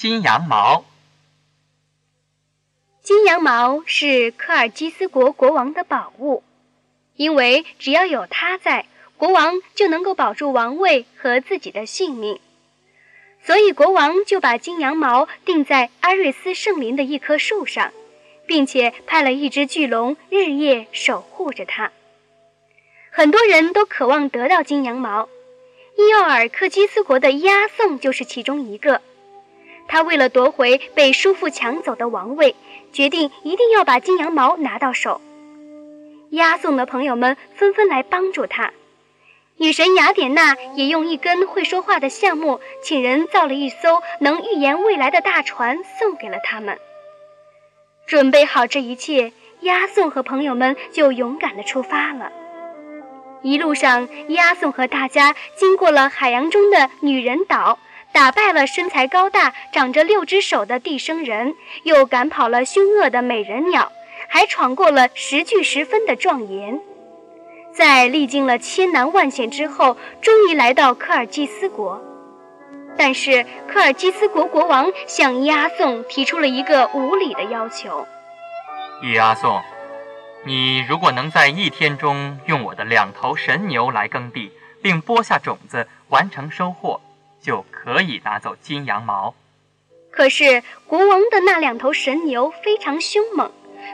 金羊毛。金羊毛是科尔基斯国国王的宝物，因为只要有它在，国王就能够保住王位和自己的性命。所以国王就把金羊毛钉在阿瑞斯圣林的一棵树上，并且派了一只巨龙日夜守护着它。很多人都渴望得到金羊毛，伊奥尔克基斯国的押送就是其中一个。他为了夺回被叔父抢走的王位，决定一定要把金羊毛拿到手。押送的朋友们纷纷来帮助他，女神雅典娜也用一根会说话的橡木，请人造了一艘能预言未来的大船，送给了他们。准备好这一切，押送和朋友们就勇敢地出发了。一路上，押送和大家经过了海洋中的女人岛。打败了身材高大、长着六只手的地生人，又赶跑了凶恶的美人鸟，还闯过了十具十分的壮言。在历经了千难万险之后，终于来到科尔基斯国。但是科尔基斯国国王向押送提出了一个无理的要求：押送，你如果能在一天中用我的两头神牛来耕地，并播下种子，完成收获。就可以拿走金羊毛。可是国王的那两头神牛非常凶猛，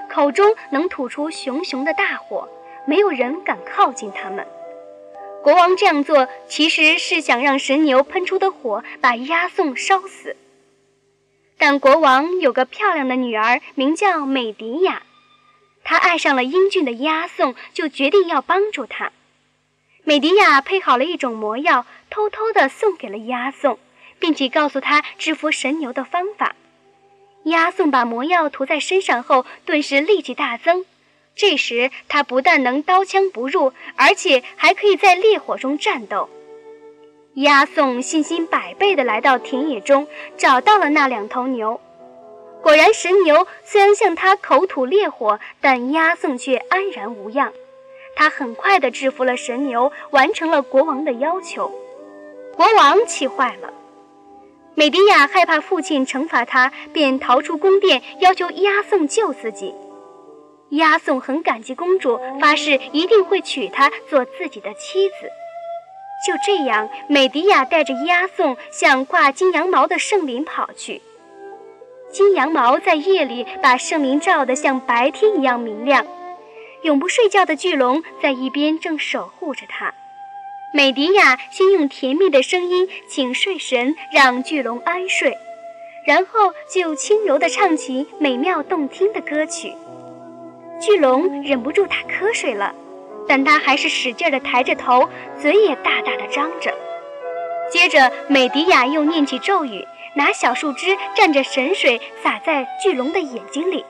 口中能吐出熊熊的大火，没有人敢靠近他们。国王这样做其实是想让神牛喷出的火把押送烧死。但国王有个漂亮的女儿，名叫美迪亚，她爱上了英俊的押送，就决定要帮助他。美迪亚配好了一种魔药，偷偷地送给了押送，并且告诉他制服神牛的方法。押送把魔药涂在身上后，顿时力气大增。这时他不但能刀枪不入，而且还可以在烈火中战斗。押送信心百倍地来到田野中，找到了那两头牛。果然，神牛虽然向他口吐烈火，但押送却安然无恙。他很快地制服了神牛，完成了国王的要求。国王气坏了，美迪亚害怕父亲惩罚他，便逃出宫殿，要求押送救自己。押送很感激公主，发誓一定会娶她做自己的妻子。就这样，美迪亚带着押送向挂金羊毛的圣林跑去。金羊毛在夜里把圣林照得像白天一样明亮。永不睡觉的巨龙在一边正守护着他。美迪亚先用甜蜜的声音请睡神让巨龙安睡，然后就轻柔地唱起美妙动听的歌曲。巨龙忍不住打瞌睡了，但他还是使劲地抬着头，嘴也大大的张着。接着，美迪亚又念起咒语，拿小树枝蘸着神水洒在巨龙的眼睛里。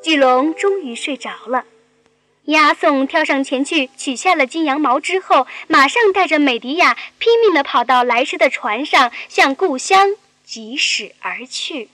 巨龙终于睡着了。押送跳上前去，取下了金羊毛之后，马上带着美迪亚拼命地跑到来时的船上，向故乡疾驶而去。